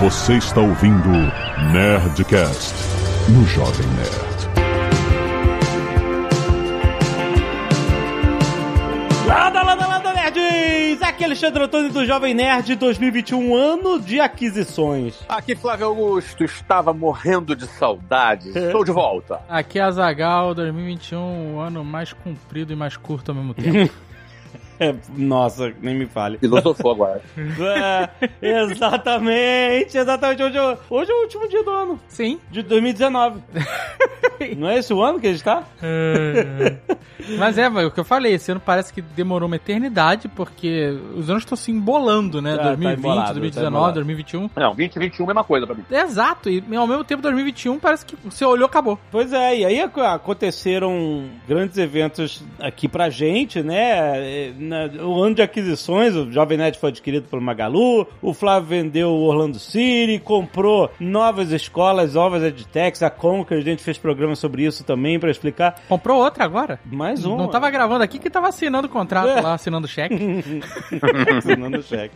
Você está ouvindo Nerdcast no Jovem Nerd. Lada, lada, lada, nerds! Aqui é Alexandre Antônio do Jovem Nerd 2021, ano de aquisições. Aqui Flávio Augusto, estava morrendo de saudades. Estou de volta. Aqui é a Zagal 2021, o ano mais comprido e mais curto ao mesmo tempo. É, nossa, nem me fale. Filosofou agora. É, exatamente, exatamente. Hoje, é- hoje é o último dia do ano, Sim. de 2019. Não é esse o ano que a gente tá? Mas é, vai, o que eu falei, esse ano parece que demorou uma eternidade, porque os anos estão se embolando, né? Tá, tá 2020, embolado, tá 2019, embolado. 2021. Não, 2021 é a mesma coisa pra mim. Exato, e ao mesmo tempo 2021 parece que você olhou acabou. Pois é, e aí ac- aconteceram grandes eventos aqui pra gente, né? É, na- O ano de aquisições, o Jovem Nerd foi adquirido pelo Magalu, o Flávio vendeu o Orlando City, comprou novas escolas, novas edtechs, a Conquer, a gente fez programa sobre isso também pra explicar. Comprou outra agora? Mais um. Não tava gravando aqui que tava assinando o contrato É. lá, assinando o cheque. Assinando cheque.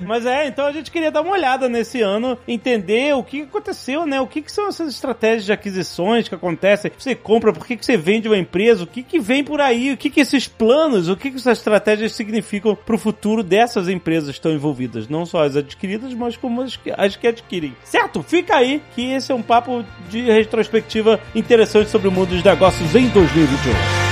Mas é, então a gente queria dar uma olhada nesse ano, entender o que aconteceu, né? O que, que são essas estratégias de aquisições que acontecem. Você compra, por que, que você vende uma empresa, o que, que vem por aí, o que, que esses planos, o que, que essas estratégias significam pro futuro dessas empresas que estão envolvidas. Não só as adquiridas, mas como as que, as que adquirem. Certo? Fica aí que esse é um papo de retrospectiva interessante sobre o mundo dos negócios em 2021.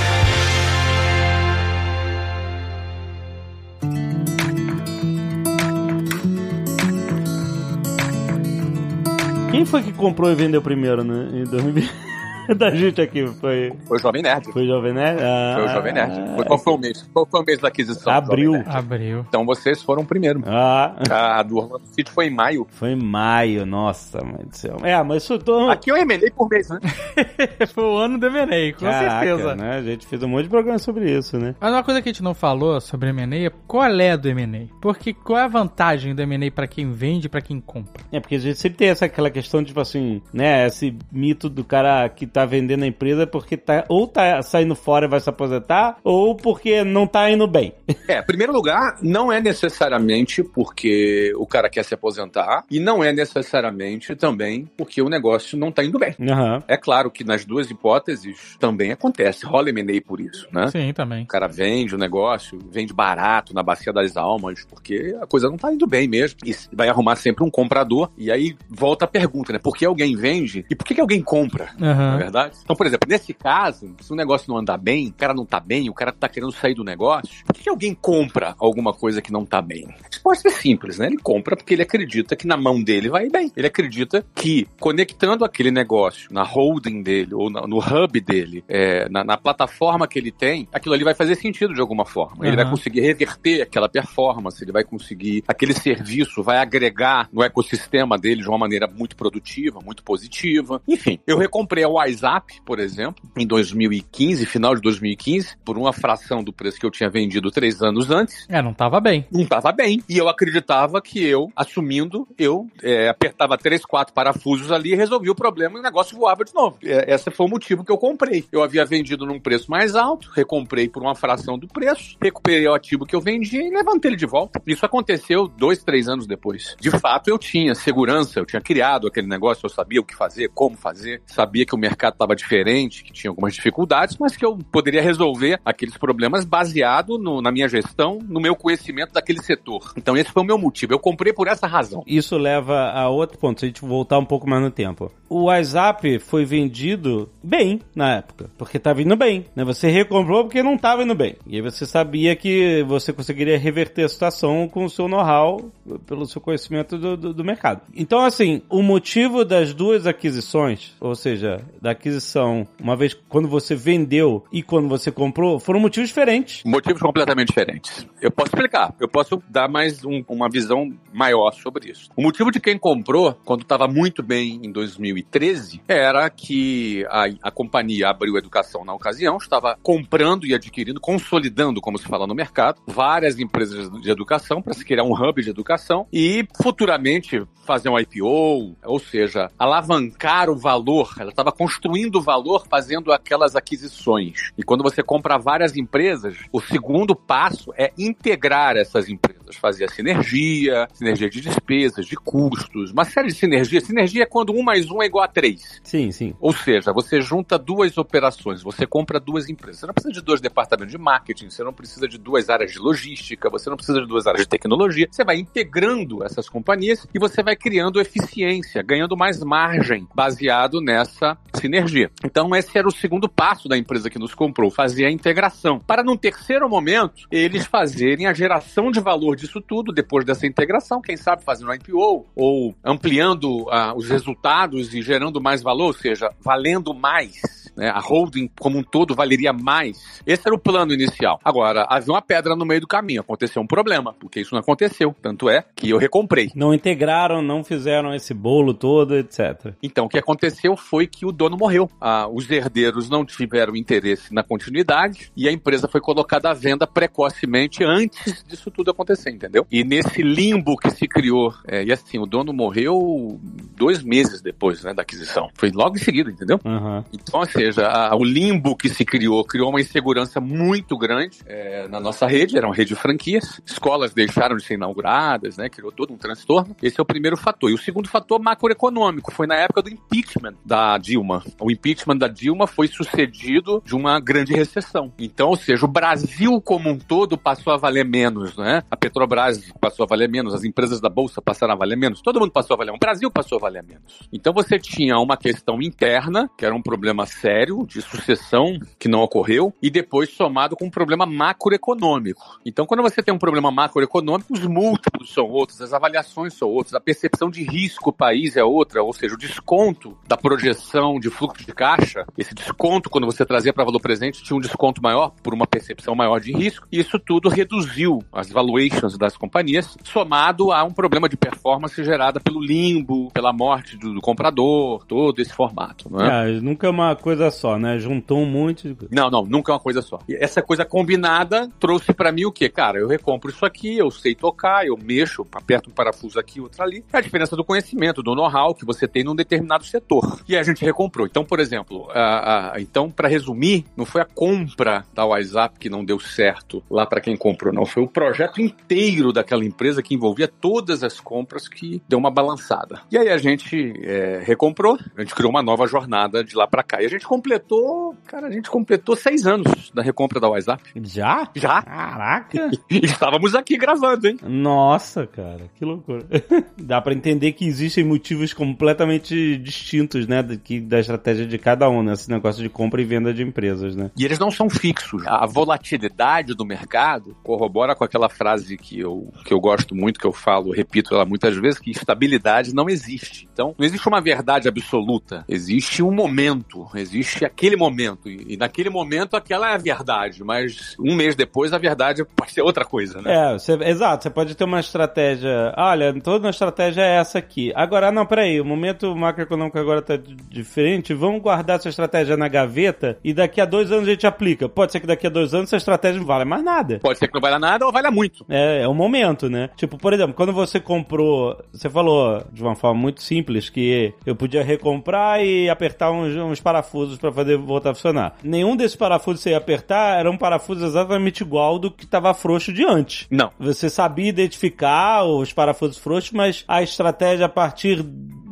Quem foi que comprou e vendeu primeiro, né? Em 2020? da gente aqui, foi, Foi o Jovem Nerd. foi Jovem Nerd? Ah, Foi o Jovem Nerd. Foi- qual foi o mês? Qual foi o mês da aquisição? Abril. Abriu. Então vocês foram o primeiro. Ah, A do Orlando City foi em maio. foi em maio, nossa, mãe do céu. É, mas isso tô... Aqui eu emenei por mês, né? Foi o ano do M&A, com Caraca, certeza. né? A gente fez um monte de programa sobre isso, né? Mas uma coisa que a gente não falou sobre M&A é qual é do M&A. Porque qual é a vantagem do M&A pra quem vende e pra quem compra? É, porque a gente sempre tem essa aquela questão, tipo assim, né? Esse mito do cara que tá vendendo a empresa porque tá ou tá saindo fora e vai se aposentar, ou porque não tá indo bem. É, em primeiro lugar, não é necessariamente porque o cara quer se aposentar e não é necessariamente também porque o negócio não tá indo bem. Aham. É claro que nas duas hipóteses também acontece, rola M&A por isso, né? Sim, também. O cara vende o negócio, vende barato na bacia das almas, porque a coisa não tá indo bem mesmo. E vai arrumar sempre um comprador. E aí volta a pergunta, né? Por que alguém vende e por que, que alguém compra? Aham. Verdade? Então, por exemplo, nesse caso, se o negócio não andar bem, o cara não tá bem, o cara tá querendo sair do negócio, por que, alguém compra alguma coisa que não tá bem? A resposta é simples, né? Ele compra porque ele acredita que na mão dele vai bem. Ele acredita que conectando aquele negócio na holding dele ou na- no hub dele, é, na, na plataforma que ele tem, aquilo ali vai fazer sentido de alguma forma. Ele Aham. vai conseguir reverter aquela performance, ele vai conseguir, aquele serviço vai agregar no ecossistema dele de uma maneira muito produtiva, muito positiva. Enfim, eu recomprei a WhatsApp, por exemplo, em 2015, final de 2015, por uma fração do preço que eu tinha vendido três anos antes. É, não tava bem. Não estava bem. E eu acreditava que eu, assumindo, eu é, apertava três, quatro parafusos ali e resolvia o problema e o negócio voava de novo. É, esse foi o motivo que eu comprei. Eu havia vendido num preço mais alto, recomprei por uma fração do preço, recuperei o ativo que eu vendi e levantei ele de volta. Isso aconteceu dois, três anos depois. De fato, eu tinha segurança, eu tinha criado aquele negócio, eu sabia o que fazer, como fazer, sabia que o mercado estava diferente, que tinha algumas dificuldades, mas que eu poderia resolver aqueles problemas baseado no- na minha gestão, no meu conhecimento daquele setor. Então esse foi o meu motivo. Eu comprei por essa razão. Isso leva a outro ponto, se a gente voltar um pouco mais no tempo. O WhatsApp foi vendido bem na época, porque tava indo bem, né? Você recomprou porque não tava indo bem. E aí você sabia que você conseguiria reverter a situação com o seu know-how, pelo seu conhecimento do, do, do mercado. Então, assim, o motivo das duas aquisições, ou seja, da aquisição, uma vez quando você vendeu e quando você comprou, foram motivos diferentes. Motivos completamente diferentes. Eu posso explicar, eu posso dar mais um- uma visão maior sobre isso. O motivo de quem comprou, quando estava muito bem em 2013, era que a, a companhia Abril Educação, na ocasião, estava comprando e adquirindo, consolidando, como se fala no mercado, várias empresas de educação para se criar um hub de educação e futuramente fazer um IPO, ou seja, alavancar o valor. Ela estava construindo valor fazendo aquelas aquisições. E quando você compra várias empresas, o segundo passo é integrar essas empresas. Empresas. Fazia sinergia, sinergia de despesas, de custos, uma série de sinergia. Sinergia é quando um mais um é igual a três. Sim, sim. Ou seja, você junta duas operações, você compra duas empresas. Você não precisa de dois departamentos de marketing, você não precisa de duas áreas de logística, você não precisa de duas áreas de tecnologia. Você vai integrando essas companhias e você vai criando eficiência, ganhando mais margem baseado nessa sinergia. Então, esse era o segundo passo da empresa que nos comprou, fazer a integração. Para num terceiro momento, eles fazerem a geração de valor disso tudo depois dessa integração, quem sabe fazendo IPO ou ampliando uh, os resultados e gerando mais valor, ou seja, valendo mais né? A holding como um todo valeria mais. Esse era o plano inicial. Agora, havia uma pedra no meio do caminho, aconteceu um problema, porque isso não aconteceu. Tanto é que eu recomprei. Não integraram, não fizeram esse bolo todo, etc. Então, o que aconteceu foi que o dono morreu. Ah, os herdeiros não tiveram interesse na continuidade e a empresa foi colocada à venda precocemente antes disso tudo acontecer, entendeu? E nesse limbo que se criou, é, e assim, o dono morreu dois meses depois né, da aquisição. Foi logo em seguida, entendeu? Uhum. Então, assim, seja, a, o limbo que se criou, criou uma insegurança muito grande é, na nossa rede, era uma rede de franquias, escolas deixaram de ser inauguradas, né, criou todo um transtorno. Esse é o primeiro fator. E o segundo fator macroeconômico foi na época do impeachment da Dilma. O impeachment da Dilma foi sucedido de uma grande recessão. Então, ou seja, o Brasil como um todo passou a valer menos, né? A Petrobras passou a valer menos, as empresas da Bolsa passaram a valer menos, todo mundo passou a valer menos, o Brasil passou a valer menos. Então você tinha uma questão interna, que era um problema sério, sério de sucessão que não ocorreu e depois somado com um problema macroeconômico. Então, quando você tem um problema macroeconômico, os múltiplos são outros, as avaliações são outras, a percepção de risco país é outra, ou seja, o desconto da projeção de fluxo de caixa, esse desconto quando você trazia para valor presente tinha um desconto maior por uma percepção maior de risco, e isso tudo reduziu as valuations das companhias, somado a um problema de performance gerada pelo limbo, pela morte do, do comprador, todo esse formato. Não é? é nunca é uma coisa coisa só, né? Juntou um monte de Não, não, nunca é uma coisa só. E essa coisa combinada trouxe para mim o quê? Cara, eu recompro isso aqui, eu sei tocar, eu mexo, aperto um parafuso aqui, outro ali. É a diferença do conhecimento, do know-how que você tem num determinado setor. E a gente recomprou. Então, por exemplo, a, a, então, para resumir, não foi a compra da WhatsApp que não deu certo lá para quem comprou, não. Foi o projeto inteiro daquela empresa que envolvia todas as compras que deu uma balançada. E aí a gente é, recomprou, a gente criou uma nova jornada de lá para cá. E a gente completou, cara, a gente completou seis anos da recompra da WhatsApp. Já? Já. Caraca. E estávamos aqui gravando, hein? Nossa, cara, que loucura. Dá para entender que existem motivos completamente distintos, né, que, da estratégia de cada um, né, negócio de compra e venda de empresas, né? E eles não são fixos. A volatilidade do mercado corrobora com aquela frase que eu, que eu gosto muito, que eu falo, repito ela muitas vezes, que estabilidade não existe. Então, não existe uma verdade absoluta. Existe um momento, existe existe aquele momento. E, e, naquele momento aquela é a verdade, mas um mês depois a verdade pode ser outra coisa, né? É, você, exato. Você pode ter uma estratégia. Olha, toda uma estratégia é essa aqui. Agora, não, peraí, o momento macroeconômico agora tá diferente. Vamos guardar essa estratégia na gaveta e daqui a dois anos a gente aplica. Pode ser que daqui a dois anos essa estratégia não vale mais nada. Pode ser que não valha nada ou valha muito. É, é o momento, né? Tipo, por exemplo, quando você comprou. Você falou de uma forma muito simples que eu podia recomprar e apertar uns, uns parafusos parafusos para fazer voltar a funcionar. Nenhum desses parafusos que você ia apertar era um parafuso exatamente igual do que estava frouxo de antes. Não. Você sabia identificar os parafusos frouxos, mas a estratégia a partir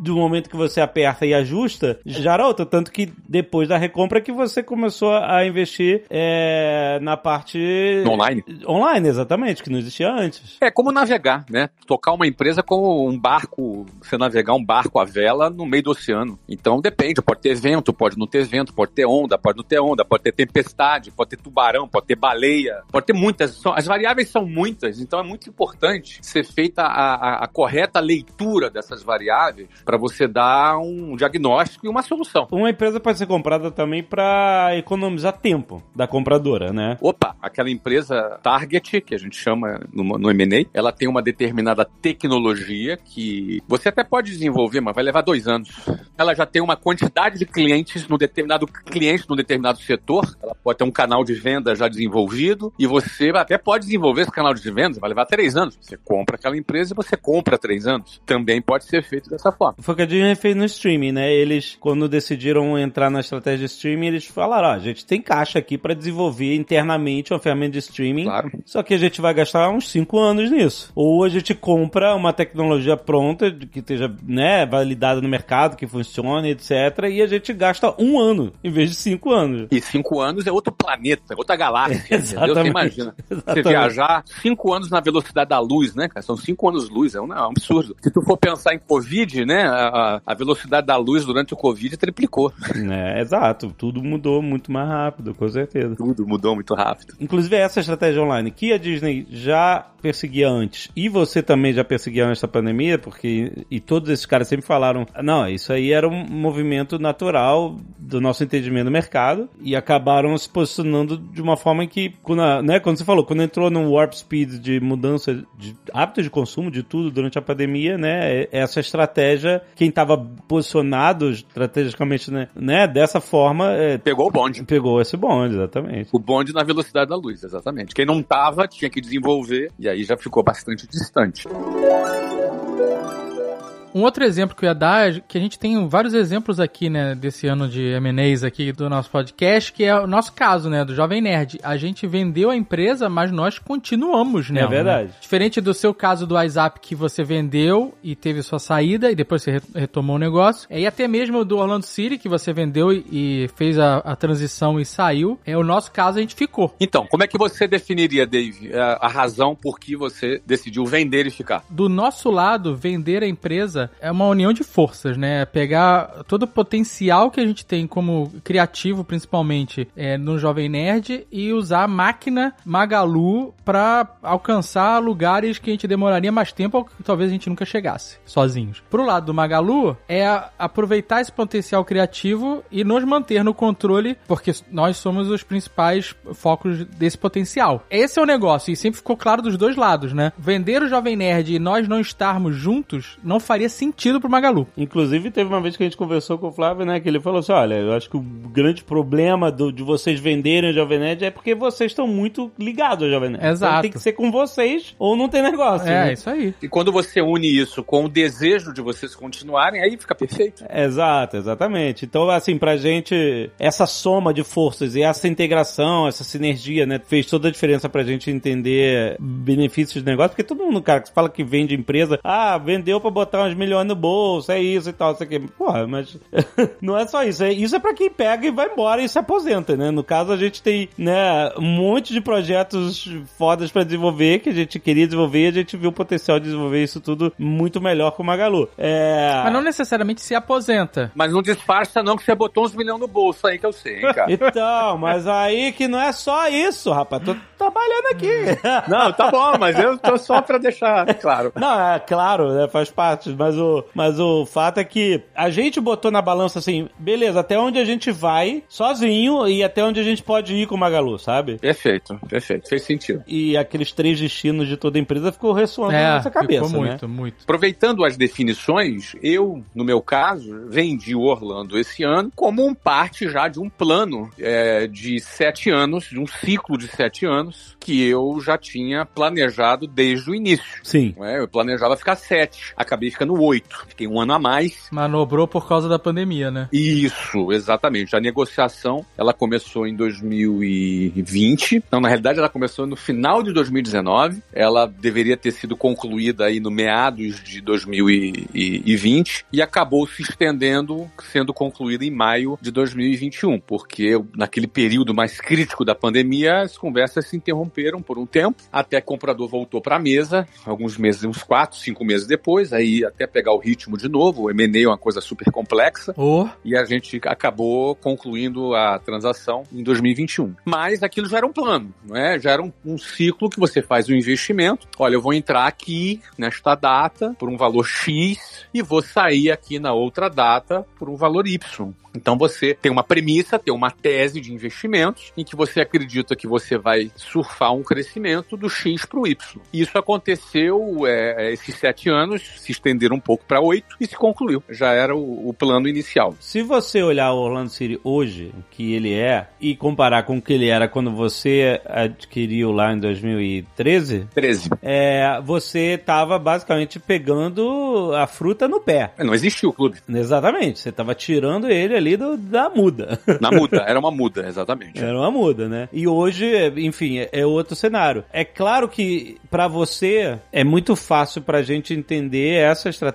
do momento que você aperta e ajusta, outra. Tanto que depois da recompra que você começou a investir é, na parte... Online. Online, exatamente, que não existia antes. É como navegar, né? Tocar uma empresa como um barco, você navegar um barco à vela no meio do oceano. Então depende, pode ter vento, pode não ter vento, pode ter onda, pode não ter onda, pode ter tempestade, pode ter tubarão, pode ter baleia, pode ter muitas. As variáveis são muitas, então é muito importante ser feita a, a, a correta leitura dessas variáveis para você dar um diagnóstico e uma solução. Uma empresa pode ser comprada também para economizar tempo da compradora, né? Opa, aquela empresa Target, que a gente chama no, no M&A, ela tem uma determinada tecnologia que você até pode desenvolver, mas vai levar dois anos. Ela já tem uma quantidade de clientes no determinado cliente no determinado setor. Ela pode ter um canal de venda já desenvolvido e você até pode desenvolver esse canal de venda, vai levar três anos. Você compra aquela empresa e você compra três anos. Também pode ser feito dessa forma. Foi o que a Disney fez no streaming, né? Eles, quando decidiram entrar na estratégia de streaming, eles falaram, ó, a gente tem caixa aqui para desenvolver internamente uma ferramenta de streaming. Claro. Só que a gente vai gastar uns 5 anos nisso. Ou a gente compra uma tecnologia pronta, que esteja, né, validada no mercado, que funcione, etc. E a gente gasta um ano, em vez de 5 anos. E cinco anos é outro planeta, outra galáxia. entendeu? Você Exatamente. imagina. Você Exatamente. viajar cinco anos na velocidade da luz, né, cara? São cinco anos luz, é um, é um absurdo. Se tu for pensar em Covid, né, a, a velocidade da luz durante o Covid triplicou. É, exato. Tudo mudou muito mais rápido, com certeza. Tudo mudou muito rápido. Inclusive essa estratégia online que a Disney já perseguia antes e você também já perseguia antes da pandemia, porque e todos esses caras sempre falaram, não, isso aí era um movimento natural do nosso entendimento do mercado e acabaram se posicionando de uma forma que, quando, a- né, quando você falou, quando entrou num warp speed de mudança de hábitos de consumo de tudo durante a pandemia, né, é- essa estratégia, quem estava posicionado estrategicamente, né, né, dessa forma, é, Pegou o bonde. pegou esse bonde, exatamente. O bonde na velocidade da luz, exatamente. Quem não tava tinha que desenvolver e aí já ficou bastante distante. Um outro exemplo que eu ia dar é que a gente tem vários exemplos aqui, né, desse ano de M&As aqui do nosso podcast, que é o nosso caso, né, do Jovem Nerd. A gente vendeu a empresa, mas nós continuamos, né? É verdade. Diferente do seu caso do WhatsApp que você vendeu e teve sua saída e depois você re- retomou o negócio. É, E até mesmo do Orlando City que você vendeu e, e fez a, a transição e saiu. É o nosso caso a gente ficou. Então, como é que você definiria, Dave, a, a razão por que você decidiu vender e ficar? do nosso lado, vender a empresa é uma união de forças, né? Pegar todo o potencial que a gente tem como criativo, principalmente é, no Jovem Nerd, e usar a máquina Magalu para alcançar lugares que a gente demoraria mais tempo ou que talvez a gente nunca chegasse sozinhos. Pro lado do Magalu, é aproveitar esse potencial criativo e nos manter no controle, porque nós somos os principais focos desse potencial. Esse é o negócio, e sempre ficou claro dos dois lados, né? Vender o Jovem Nerd e nós não estarmos juntos não faria sentido pro Magalu. Inclusive, teve uma vez que a gente conversou com o Flávio, né? Que ele falou assim: olha, eu acho que o grande problema do- de vocês venderem o Jovem Nerd é porque vocês estão muito ligados ao Jovem Nerd. Exato. Então tem que ser com vocês ou não tem negócio. É, né? isso aí. E quando você une isso com o desejo de vocês continuarem, aí fica perfeito. Exato, exatamente. Então, assim, pra gente, essa soma de forças e essa integração, essa sinergia, né, fez toda a diferença pra gente entender benefícios do negócio, porque todo mundo, cara, que fala que vende empresa, ah, vendeu pra botar uns milhões no bolso, é isso e tal, isso aqui. Porra, mas não é só isso. É, isso é pra quem pega e vai embora e se aposenta, né? No caso, a gente tem, né, um monte de projetos fodas pra desenvolver, que a gente queria desenvolver e a gente viu o potencial de desenvolver isso tudo muito melhor com o Magalu. É... Mas não necessariamente se aposenta. Mas não disfarça não que você botou uns milhões no bolso aí que eu sei, hein, cara. Então, mas aí que não é só isso, rapaz. Tô trabalhando aqui. não, tá bom, mas eu tô só pra deixar claro. Não, é claro, né, faz parte, mas o, mas o fato é que a gente botou na balança assim, beleza, até onde a gente vai sozinho e até onde a gente pode ir com o Magalu, sabe? Perfeito, perfeito. Fez sentido. E aqueles três destinos de toda a empresa ficou ressoando na nossa cabeça, É, ficou né? muito, muito. Aproveitando as definições, eu, no meu caso, vendi o Orlando esse ano como um parte já de um plano é, de sete anos, de um ciclo de sete anos, que eu já tinha planejado desde o início. Sim. é? Eu planejava ficar sete, acabei ficando oito. Fiquei um ano a mais. Manobrou por causa da pandemia, né? Isso, exatamente. A negociação, ela começou em 2020. Não, na realidade, ela começou no final de 2019. Ela deveria ter sido concluída aí no meados de 2020 e acabou se estendendo, sendo concluída em maio de 2021, porque naquele período mais crítico da pandemia, as conversas se interromperam por um tempo, até que o comprador voltou para a mesa, alguns meses, uns quatro, cinco meses depois, aí até pegar o ritmo de novo. O M&A é uma coisa super complexa Ô, e a gente acabou concluindo a transação em 2021. Mas aquilo já era um plano, não é? Já era um, um ciclo que você faz um investimento. Olha, eu vou entrar aqui nesta data por um valor X e vou sair aqui na outra data por um valor Y. Então você tem uma premissa, tem uma tese de investimentos em que você acredita que você vai surfar um crescimento do X para o Y. Isso aconteceu, é, esses sete anos se estenderam um pouco para 8 e se concluiu. Já era o, o, plano inicial. Se você olhar o Orlando City hoje, o que ele é, e comparar com o que ele era quando você adquiriu lá em 2013, 13. É, você estava basicamente pegando a fruta no pé. Não existia o clube. Exatamente. Você estava tirando ele ali do, da muda. Na muda, era uma muda, exatamente. Era uma muda, né? E hoje, enfim, é, é outro cenário. É claro que para você é muito fácil pra gente entender essa estratégia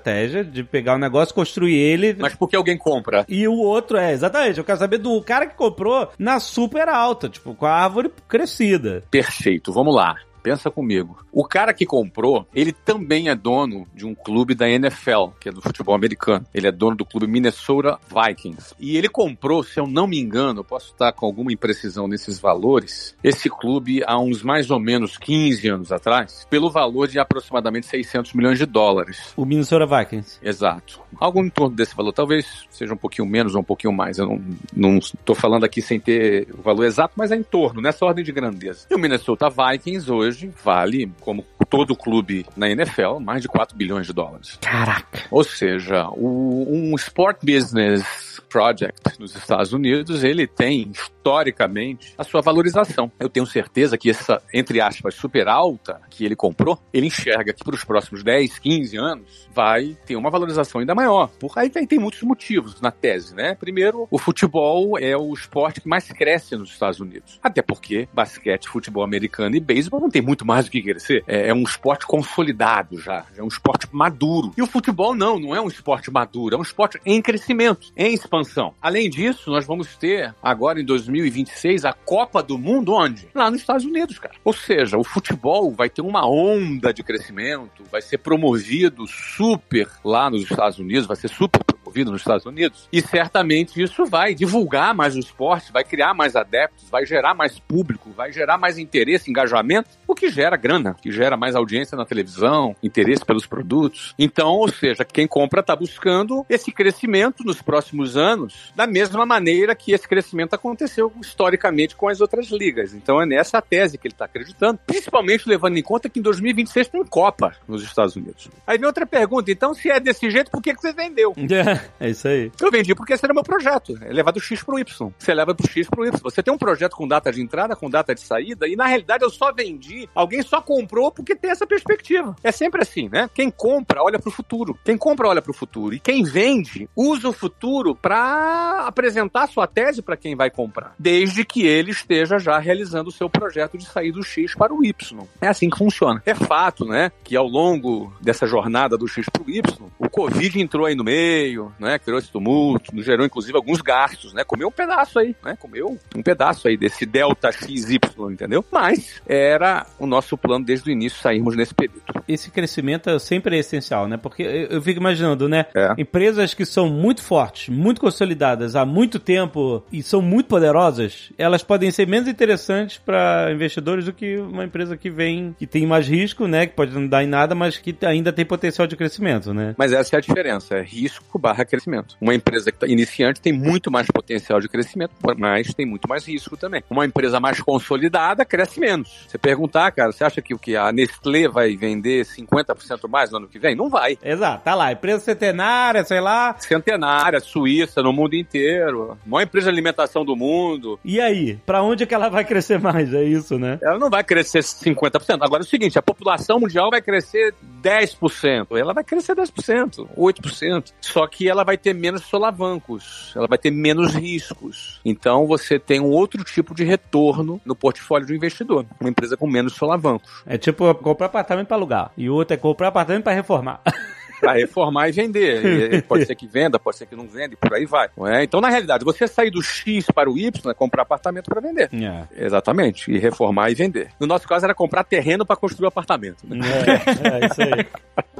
de pegar o negócio, construir ele. Mas porque alguém compra? E o outro é, exatamente. Eu quero saber do cara que comprou na super alta, tipo, com a árvore crescida. Perfeito, vamos lá. Pensa comigo. O cara que comprou, ele também é dono de um clube da NFL, que é do futebol americano. Ele é dono do clube Minnesota Vikings. E ele comprou, se eu não me engano, eu posso estar com alguma imprecisão nesses valores, esse clube há uns mais ou menos 15 anos atrás, pelo valor de aproximadamente 600 milhões de dólares. O Minnesota Vikings. Exato. Algo em torno desse valor. Talvez seja um pouquinho menos ou um pouquinho mais. Eu não estou falando aqui sem ter o valor exato, mas é em torno, nessa ordem de grandeza. E o Minnesota Vikings hoje hoje vale, como todo clube na NFL, mais de 4 bilhões de dólares. Caraca! Ou seja, o, um sport business project nos Estados Unidos, ele tem historicamente a sua valorização. Eu tenho certeza que essa, entre aspas, super alta que ele comprou, ele enxerga que para os próximos 10, 15 anos vai ter uma valorização ainda maior. Por aí tem, tem muitos motivos na tese, né? Primeiro, o futebol é o esporte que mais cresce nos Estados Unidos. Até porque basquete, futebol americano e beisebol não tem muito mais do que crescer. É, é um esporte consolidado já, é um esporte maduro. E o futebol não, não é um esporte maduro, é um esporte em crescimento, em expansão. Além disso, nós vamos ter agora em 2020 2026 a Copa do Mundo onde? Lá nos Estados Unidos, cara. Ou seja, o futebol vai ter uma onda de crescimento, vai ser promovido super lá nos Estados Unidos, vai ser super promovido nos Estados Unidos. E certamente isso vai divulgar mais o esporte, vai criar mais adeptos, vai gerar mais público, vai gerar mais interesse, engajamento, o que gera grana, que gera mais audiência na televisão, interesse pelos produtos. Então, ou seja, quem compra está buscando esse crescimento nos próximos anos, da mesma maneira que esse crescimento aconteceu historicamente com as outras ligas. Então é nessa tese que ele está acreditando, principalmente levando em conta que em 2026 tem Copa nos Estados Unidos. Aí vem outra pergunta, então se é desse jeito, por que, que você vendeu? É isso aí. Eu vendi porque esse era meu projeto. É levar do X pro Y. Você leva do X pro Y. Você tem um projeto com data de entrada, com data de saída, e na realidade eu só vendi. Alguém só comprou porque tem essa perspectiva. É sempre assim, né? Quem compra olha pro futuro. Quem compra olha pro futuro. E quem vende usa o futuro para apresentar sua tese para quem vai comprar. Desde que ele esteja já realizando o seu projeto de sair do X para o Y. É assim que funciona. É fato, né? Que ao longo dessa jornada do X pro Y, o Covid entrou aí no meio, né? Criou esse tumulto, gerou inclusive alguns gastos, né? Comeu um pedaço aí, né? Comeu um pedaço aí desse delta XY, entendeu? Mas era o nosso plano desde o início sairmos nesse período. Esse crescimento sempre é essencial, né? Porque eu fico imaginando, né? É. Empresas que são muito fortes, muito consolidadas há muito tempo e são muito poderosas, elas podem ser menos interessantes para investidores do que uma empresa que vem, que tem mais risco, né? Que pode não dar em nada, mas que ainda tem potencial de crescimento, né? Mas essa é a diferença, é risco barra crescimento. Uma empresa que tá iniciante tem muito mais potencial de crescimento, mas tem muito mais risco também. Uma empresa mais consolidada cresce menos. Você perguntar, cara, você acha que o que a Nestlé vai vender 50% mais no ano que vem? Não vai. Exato, tá lá, empresa centenária, sei lá. Centenária, Suíça, no mundo inteiro. Maior empresa de alimentação do mundo. E aí, para onde é que ela vai crescer mais? É isso, né? Ela não vai crescer 50%. Agora é o seguinte, a população mundial vai crescer 10%. Ela vai crescer 10%, 8%. Só que ela vai ter menos solavancos, ela vai ter menos riscos. Então você tem um outro tipo de retorno no portfólio do investidor, uma empresa com menos solavancos. É tipo comprar apartamento para alugar e o outro é comprar apartamento para reformar. para reformar e vender. E pode ser que venda, pode ser que não venda, e por aí vai. É? Então, na realidade, você sair do X para o Y é comprar apartamento para vender. Yeah. Exatamente. E reformar e vender. No nosso caso, era comprar terreno para construir o apartamento. Né? É, é isso aí.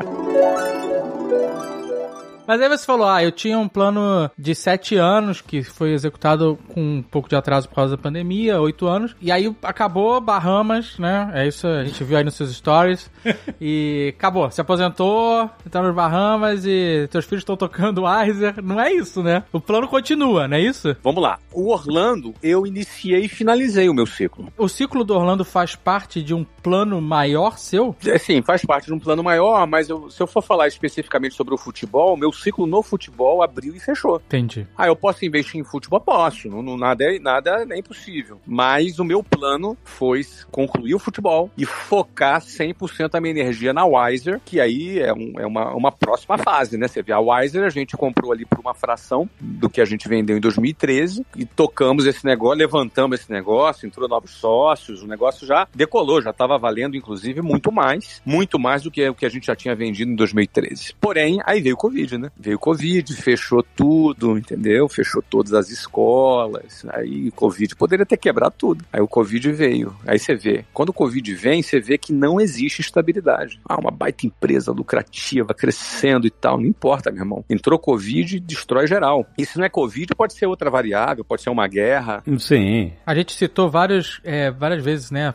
Mas aí você falou, ah, eu tinha um plano de sete anos que foi executado com um pouco de atraso por causa da pandemia, oito anos. E aí acabou Bahamas, né? É isso, a gente viu aí nos seus stories. e acabou, se aposentou, tá nos Bahamas e teus filhos estão tocando Weiser. Não é isso, né? O plano continua, não é isso? Vamos lá. O Orlando, eu iniciei e finalizei o meu ciclo. O ciclo do Orlando faz parte de um plano maior seu? É, sim, faz parte de um plano maior, mas eu- se eu for falar especificamente sobre o futebol, meu ciclo no futebol abriu e fechou. Entendi. Ah, eu posso investir em futebol? Posso. Não, não- nada, é, nada é impossível. Mas o meu plano foi concluir o futebol e focar 100% a minha energia na Wiser, que aí é, um- é uma, uma próxima fase, né? Você vê, a Wiser a gente comprou ali por uma fração do que a gente vendeu em 2013 e tocamos esse negócio, levantamos esse negócio, entrou novos sócios, o negócio já decolou, já estava valendo, inclusive, muito mais, muito mais do que o que a gente já tinha vendido em 2013. Porém, aí veio o Covid, né? Veio o Covid, fechou tudo, entendeu? Fechou todas as escolas, aí o Covid poderia ter quebrado tudo. Aí o Covid veio. Aí você vê, quando o Covid vem, você vê que não existe estabilidade. Ah, uma baita empresa lucrativa, crescendo e tal, não importa, meu irmão. Entrou Covid, destrói geral. E se não é Covid, pode ser outra variável, pode ser uma guerra. Sim. A gente citou vários, é, várias vezes, né,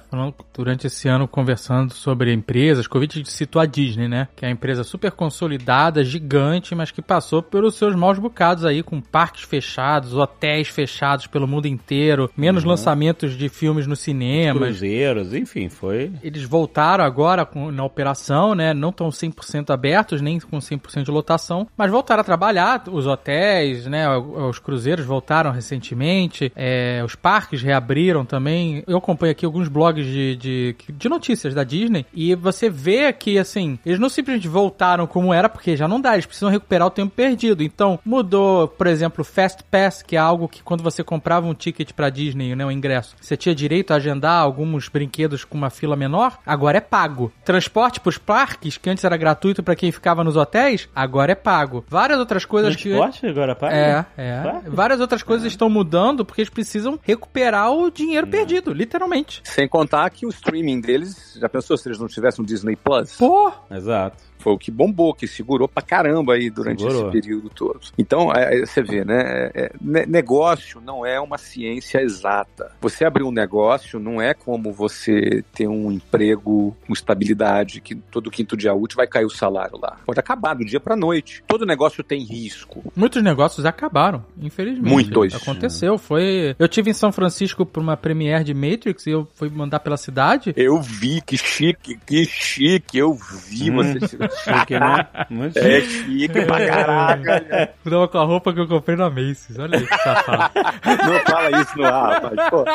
durante esse ano, conversando sobre empresas. Covid a gente citou a Disney, né? Que é uma empresa super consolidada, gigante, mas que passou pelos seus maus bocados aí, com parques fechados, hotéis fechados pelo mundo inteiro, menos lançamentos de filmes nos cinemas. Cruzeiros, enfim, foi. Eles voltaram agora com- na operação, né? Não estão 100% abertos, nem com 100% de lotação, mas voltaram a trabalhar. Os hotéis, né? Os cruzeiros voltaram recentemente, é, os parques reabriram também. Eu acompanho aqui alguns blogs de, de, de notícias da Disney e você vê que, assim, eles não simplesmente voltaram como era, porque já não dá, eles precisam recuperar o tempo perdido. Então, mudou, por exemplo, o Fast Pass, que é algo que quando você comprava um ticket pra Disney, né, o ingresso, você tinha direito a agendar alguns brinquedos com uma fila menor, agora é pago. Transporte pros parques, que antes era gratuito pra quem ficava nos hotéis, agora é pago. Várias outras coisas que... Transporte agora paga? É, é. Paga? Várias outras coisas estão mudando porque eles precisam recuperar o dinheiro perdido, literalmente. Sem contar que o streaming deles, já pensou se eles não tivessem um Disney Plus? Pô, Exato. Foi o que bombou, que segurou pra caramba aí durante Segurou. esse período todo. Então, é, é, você vê, né? é, é, ne- negócio não é uma ciência exata. Você abrir um negócio não é como você ter um emprego com estabilidade, que todo quinto dia útil vai cair o salário lá. Pode acabar do dia pra noite. Todo negócio tem risco. muitos negócios acabaram, infelizmente. Muitos. Aconteceu, foi... Eu tive em São Francisco por uma premiere de Matrix e eu fui mandar pela cidade. Eu vi, que chique, que chique, eu vi Hum. você. Chique, né? Muito É chique. chique pra caraca. Tava com a roupa que eu comprei na Macy's, olha aí que safado. Não fala isso no ar, rapaz. Pô.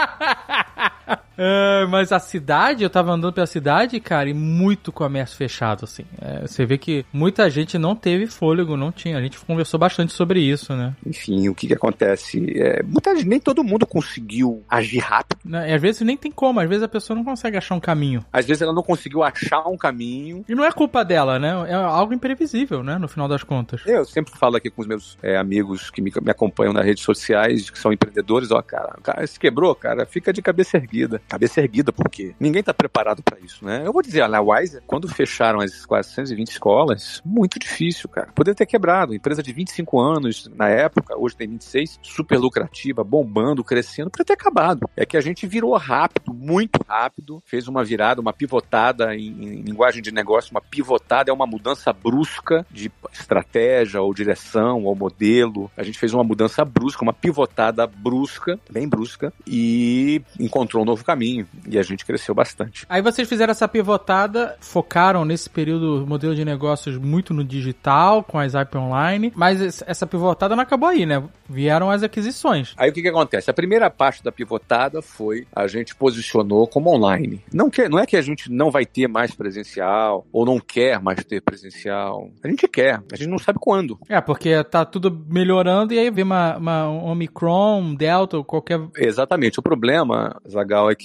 É, mas a cidade, eu tava andando pela cidade, cara, e muito comércio fechado, assim. É, você vê que muita gente não teve fôlego, não tinha. A gente conversou bastante sobre isso, né? Enfim, o que que acontece? É, muita gente, nem todo mundo conseguiu agir rápido. Né, E às vezes nem tem como, às vezes a pessoa não consegue achar um caminho. Às vezes ela não conseguiu achar um caminho. E não é culpa dela, né? É algo imprevisível, né? No final das contas. Eu sempre falo aqui com os meus é, amigos que me, me acompanham nas redes sociais, que são empreendedores, ó, cara, cara se quebrou, cara, fica de cabeça erguida. Cabeça erguida por quê? Ninguém tá preparado pra isso, né? Eu vou dizer, na Wiser, quando fecharam as 420 escolas, muito difícil, cara. Poderia ter quebrado. Empresa de 25 anos na época, hoje tem 26, super lucrativa, bombando, crescendo, poderia ter acabado. É que a gente virou rápido, muito rápido, fez uma virada, uma pivotada em, em linguagem de negócio, uma pivotada é uma mudança brusca de estratégia ou direção ou modelo. A gente fez uma mudança brusca, uma pivotada brusca, bem brusca, e encontrou um novo caminho. E a gente cresceu bastante. Aí vocês fizeram essa pivotada, focaram nesse período modelo de negócios muito no digital, com as IP online, mas es- essa pivotada não acabou aí, né? Vieram as aquisições. Aí o que, que acontece? A primeira parte da pivotada foi a gente posicionou como online. Não, quer, não é que a gente não vai ter mais presencial ou não quer mais ter presencial. A gente quer, a gente não sabe quando. É, porque tá tudo melhorando e aí vem uma, uma um Omicron, Delta, qualquer. Exatamente. O problema, Zagal, é que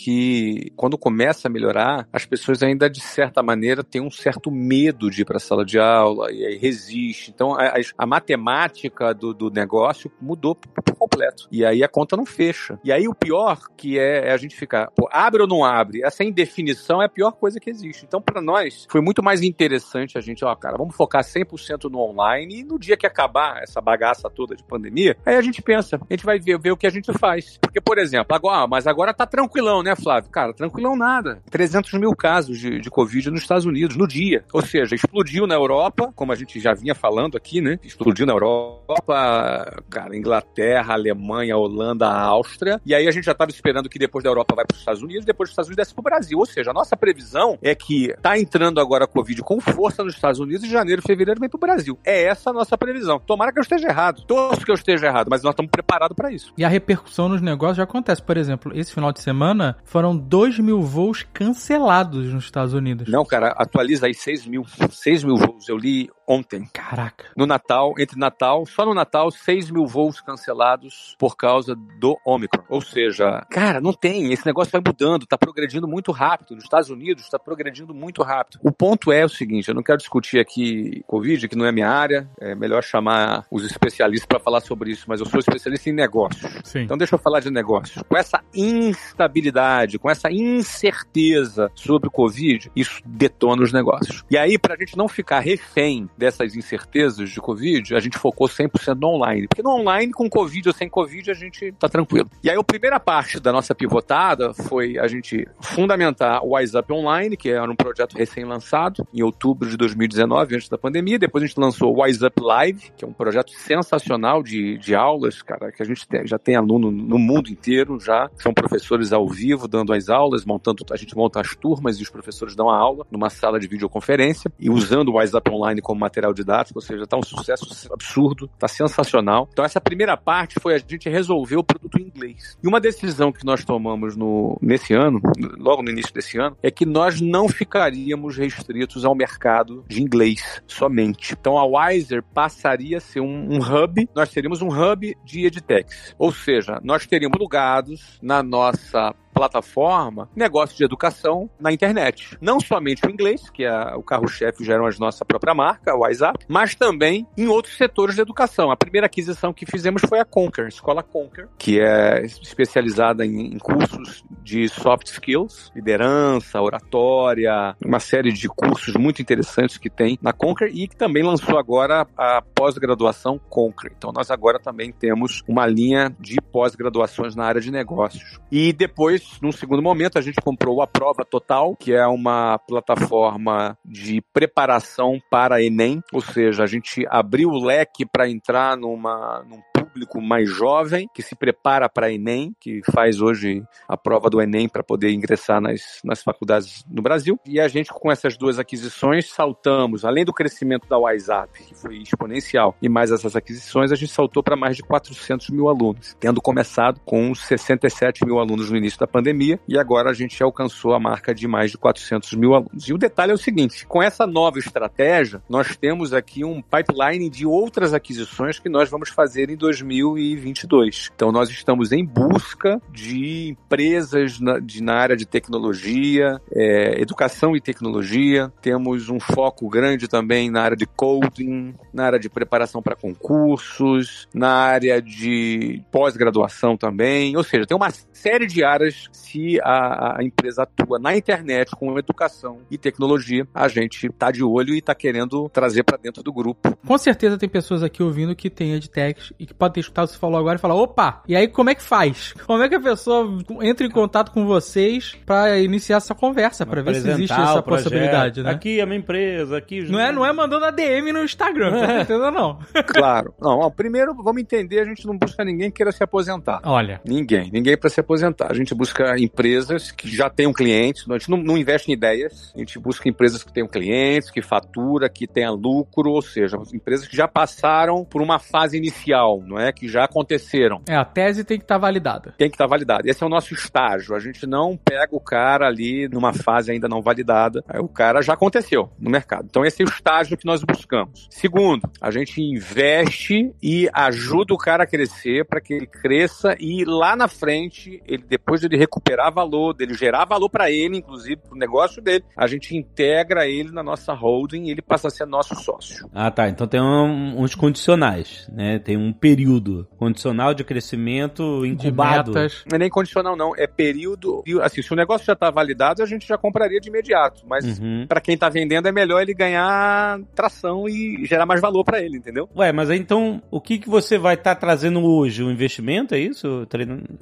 quando começa a melhorar, as pessoas ainda, de certa maneira, têm um certo medo de ir para a sala de aula e aí resiste. Então, a, a- matemática do, do negócio mudou por completo. E aí a conta não fecha. E aí o pior que é, é a gente ficar, pô, abre ou não abre? Essa indefinição é a pior coisa que existe. Então, para nós, foi muito mais interessante a gente, ó, cara, vamos focar 100% no online e no dia que acabar essa bagaça toda de pandemia, aí a gente pensa, a gente vai ver, ver o que a gente faz. Porque, por exemplo, agora, ah, mas agora tá tranquilão, né, Flávio? Cara, tranquilão nada. 300 mil casos de, de Covid nos Estados Unidos no dia. Ou seja, explodiu na Europa, como a gente já vinha falando aqui, né? Explodiu na Europa, cara, Inglaterra, Alemanha, Holanda, Áustria. E aí a gente já estava esperando que depois da Europa vai para os Estados Unidos, depois dos Estados Unidos desce para o Brasil. Ou seja, a nossa previsão é que tá entrando agora a Covid com força nos Estados Unidos e janeiro, fevereiro vem para o Brasil. É essa a nossa previsão. Tomara que eu esteja errado. Torço que eu esteja errado, mas nós estamos preparados para isso. E a repercussão nos negócios já acontece. Por exemplo, esse final de semana foram 2 mil voos cancelados nos Estados Unidos. Não, cara, atualiza aí 6 mil. 6 mil voos. Eu li ontem. Caraca. No Natal, entre Natal, só no Natal, 6 mil voos cancelados por causa do Omicron. Ou seja, cara, não tem. Esse negócio vai mudando, tá progredindo muito rápido. Nos Estados Unidos, está progredindo muito rápido. O ponto é o seguinte: eu não quero discutir aqui Covid, que não é minha área. É melhor chamar os especialistas para falar sobre isso, mas eu sou especialista em negócios. Sim. Então deixa eu falar de negócios. Com essa instabilidade, com essa incerteza sobre o Covid, isso detona os negócios. E aí, para a gente não ficar refém dessas incertezas de Covid, a gente focou 100% no online. Porque no online, com Covid ou sem Covid, a gente tá tranquilo. E aí, a primeira parte da nossa pivotada foi a gente fundamentar o WhatsApp Online, que era um projeto recém-lançado em outubro de 2019, antes da pandemia. Depois a gente lançou o WhatsApp Live, que é um projeto sensacional de, de aulas, cara, que a gente tem, já tem aluno no mundo inteiro já. São professores ao vivo dando as aulas, montando, a gente monta as turmas e os professores dão a aula numa sala de videoconferência e usando o WhatsApp Online como material didático, ou seja, está um sucesso absurdo, está sensacional. Então essa primeira parte foi a gente resolver o produto em inglês. E uma decisão que nós tomamos no, nesse ano, logo no início desse ano, é que nós não ficaríamos restritos ao mercado de inglês somente. Então a Wiser passaria a ser um, um hub, nós seríamos um hub de edtechs. Ou seja, nós teríamos lugados na nossa plataforma negócio de educação na internet. Não somente o inglês, que é o carro-chefe era a nossa própria marca, o WhatsApp, mas também em outros setores de educação. A primeira aquisição que fizemos foi a Conquer, a Escola Conquer, que é especializada em, em cursos de soft skills, liderança, oratória, uma série de cursos muito interessantes que tem na Conquer e que também lançou agora a pós-graduação Conquer. Então nós agora também temos uma linha de pós-graduações na área de negócios. E depois num segundo momento, a gente comprou a Prova Total, que é uma plataforma de preparação para Enem, ou seja, a gente abriu o leque para entrar numa, num público mais jovem que se prepara para Enem, que faz hoje a prova do Enem para poder ingressar nas, nas faculdades no Brasil. E a gente, com essas duas aquisições, saltamos, além do crescimento da WhatsApp, que foi exponencial, e mais essas aquisições, a gente saltou para mais de 400 mil alunos, tendo começado com 67 mil alunos no início da pandemia, e agora a gente alcançou a marca de mais de 400 mil alunos. E o detalhe é o seguinte: com essa nova estratégia, nós temos aqui um pipeline de outras aquisições que nós vamos fazer em 2022. Então, nós estamos em busca de empresas na, de, na área de tecnologia, é, educação e tecnologia. Temos um foco grande também na área de coding, na área de preparação para concursos, na área de pós-graduação também. Ou seja, tem uma série de áreas se a, a empresa atua na internet com educação e tecnologia, a gente tá de olho e tá querendo trazer para dentro do grupo. Com certeza tem pessoas aqui ouvindo que tem edtechs e que podem ter escutado você falou agora e falar, opa, e aí como é que faz? Como é que a pessoa entra em contato com vocês para iniciar essa conversa, para ver se existe essa possibilidade, né? Aqui é a minha empresa, aqui... Não é, não é mandando a DM no Instagram, com certeza não. claro. Não, ó, primeiro vamos entender, a gente não busca ninguém que queira se aposentar. Olha. Ninguém, ninguém para se aposentar. A gente busca empresas que já tenham clientes, a gente não, não investe em ideias, a gente busca empresas que tenham clientes, que fatura, que tenha lucro, ou seja, empresas que já passaram por uma fase inicial, não é? Que já aconteceram. É, a tese tem que estar tá validada. Tem que estar tá validada. Esse é o nosso estágio. A gente não pega o cara ali numa fase ainda não validada. Aí o cara já aconteceu no mercado. Então esse é o estágio que nós buscamos. Segundo, a gente investe e ajuda o cara a crescer para que ele cresça e lá na frente, ele depois de ele recuperar valor, dele gerar valor para ele, inclusive para o negócio dele, a gente integra ele na nossa holding e ele passa a ser nosso sócio. Ah, tá. Então tem um, uns condicionais, né? Tem um período período? Condicional de crescimento incubado? De metas. Não é nem condicional, não. É período. Assim, se o negócio já tá validado, a gente já compraria de imediato. Mas Uhum. pra quem tá vendendo, é melhor ele ganhar tração e gerar mais valor pra ele, entendeu? Ué, mas então, o que, que você vai estar trazendo hoje? Um investimento, é isso?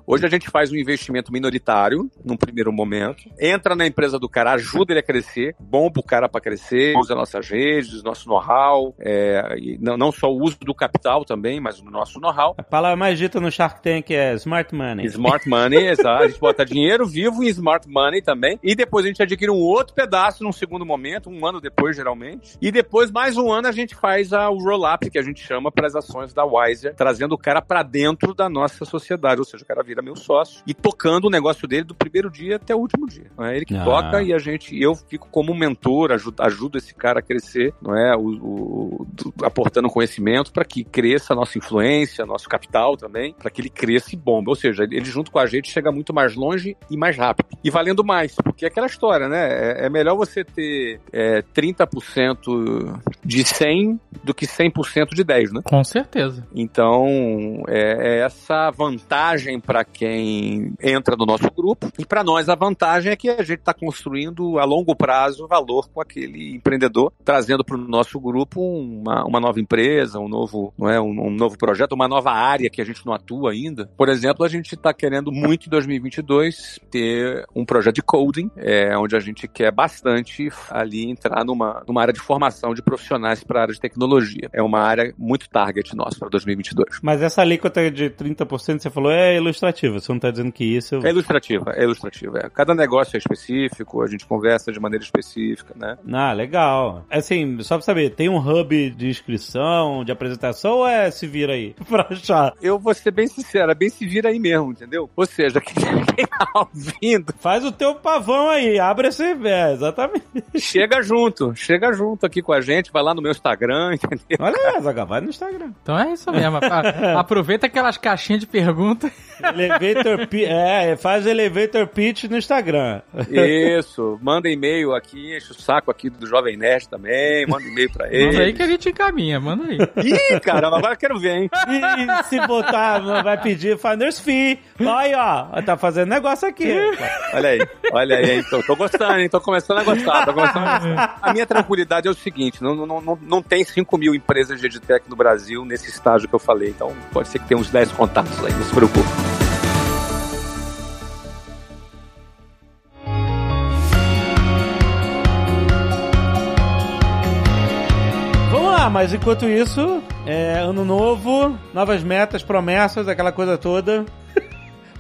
Hoje a gente faz um investimento minoritário, num primeiro momento. Entra na empresa do cara, ajuda ele a crescer. Bom pro cara pra crescer. Usa nossas redes, nosso know-how. é, não, não só o uso do capital também, mas o nosso know-how. A palavra mais dita no Shark Tank é smart money. Smart money, exato. A gente bota dinheiro vivo em smart money também. E depois a gente adquire um outro pedaço num segundo momento, um ano depois, geralmente. E depois, mais um ano, a gente faz a, o roll-up, que a gente chama para as ações da Wiser, trazendo o cara para dentro da nossa sociedade. Ou seja, o cara vira meu sócio e tocando o negócio dele do primeiro dia até o último dia. Não é ele que Ah. toca e a gente, eu fico como mentor, ajudo, ajudo esse cara a crescer, não é? O, o- do- aportando conhecimento para que cresça a nossa influência, nosso capital também, para que ele cresça e bombe. Ou seja, ele junto com a gente chega muito mais longe e mais rápido. E valendo mais, porque é aquela história, né? É, é melhor você ter é, 30% de 100 do que 100% de 10, né? Com certeza. Então, é, é essa vantagem para quem entra no nosso grupo. E para nós, a vantagem é que a gente está construindo a longo prazo valor com aquele empreendedor, trazendo para o nosso grupo uma, uma nova empresa, um novo, não é, um, um novo projeto, uma nova área que a gente não atua ainda. Por exemplo, a gente está querendo muito em 2022 ter um projeto de coding, é, onde a gente quer bastante ali entrar numa, numa área de formação de profissionais para a área de tecnologia. É uma área muito target nossa para 2022. Mas essa alíquota de 30% que você falou é ilustrativa. Você não tá dizendo que isso... É ilustrativa, é ilustrativa. É. Cada negócio é específico, a gente conversa de maneira específica, né? Ah, legal. Assim, só pra saber, tem um hub de inscrição, de apresentação ou é se vira aí pra achar? Eu vou ser bem sincero, é bem se vira aí mesmo, entendeu? Ou seja, quem quem tá ouvindo, Faz o teu pavão aí, abre esse... É, exatamente. chega junto, chega junto aqui com a gente, vai lá no meu Instagram, entendeu? Olha, Zaga, vai no Instagram. Então é isso mesmo. Aproveita aquelas caixinhas de perguntas. Elevator Pitch, é, faz elevator pitch no Instagram. Isso, manda e-mail aqui, enche o saco aqui do Jovem Nerd também, manda e-mail pra ele. Manda aí que a gente encaminha, manda aí. Ih, caramba, agora eu quero ver, hein? E, e se botar, vai pedir finder's fee. Aí, ó, tá fazendo negócio aqui. Olha aí, olha aí, hein? Tô, tô gostando, hein? Tô começando a gostar, tô começando a gostar. A minha tranquilidade é o seguinte: não, não, não, não tem 5 mil empresas de edtech no Brasil nesse estágio que eu falei. Então pode ser que tenha uns 10 contatos aí, não se preocupe. Vamos lá, mas enquanto isso, é ano novo, novas metas, promessas, aquela coisa toda.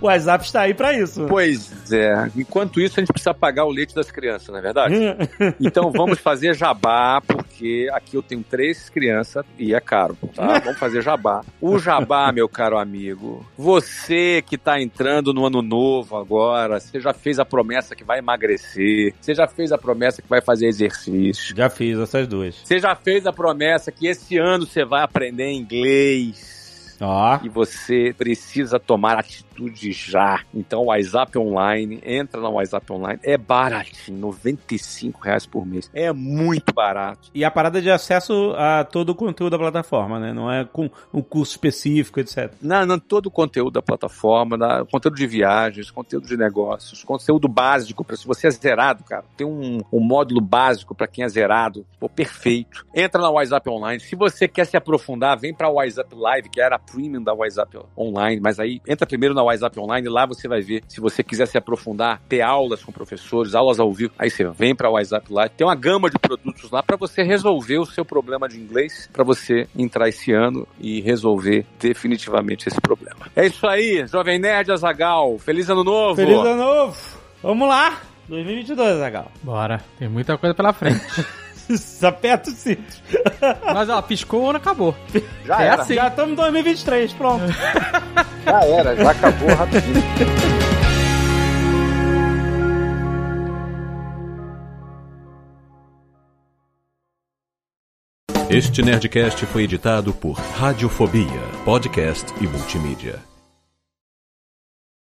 O WhatsApp está aí pra isso. Pois é, enquanto isso a gente precisa pagar o leite das crianças, não é verdade? Então vamos fazer jabá, porque aqui eu tenho três crianças e é caro, tá? Vamos fazer jabá. O jabá, meu caro amigo, você que tá entrando no ano novo agora, você já fez a promessa que vai emagrecer, você já fez a promessa que vai fazer exercício, Já fiz essas duas. você já fez a promessa que esse ano você vai aprender inglês. Ó. E você precisa tomar atitude já. Então, o WhatsApp Online, entra no WhatsApp Online, é baratinho, 95 reais por mês. É muito barato. E a parada de acesso a todo o conteúdo da plataforma, né? Não é com um curso específico, etc. Não, não, todo o conteúdo da plataforma, da- conteúdo de viagens, conteúdo de negócios, conteúdo básico. Pra, se você é zerado, cara, tem um, um módulo básico para quem é zerado. Pô, perfeito. Entra na WhatsApp Online. Se você quer se aprofundar, vem para o WhatsApp Live, que era premium da WhatsApp Online. Mas aí, entra primeiro na WhatsApp Online, lá você vai ver. Se você quiser se aprofundar, ter aulas com professores, aulas ao vivo, aí você vem para o WhatsApp Live. Tem uma gama de produtos lá para você resolver o seu problema de inglês, para você entrar esse ano e resolver definitivamente esse problema. É isso aí, Jovem Nerd Azagal. Feliz ano novo! Feliz ano novo! Vamos lá! 2022, Zagal. Bora, tem muita coisa pela frente. Aperta o cinto. Mas ó, piscou, o ano acabou. Já é era, assim. Já estamos em 2023, pronto. já era, já acabou rapidinho. Este Nerdcast foi editado por Radiofobia, podcast e multimídia.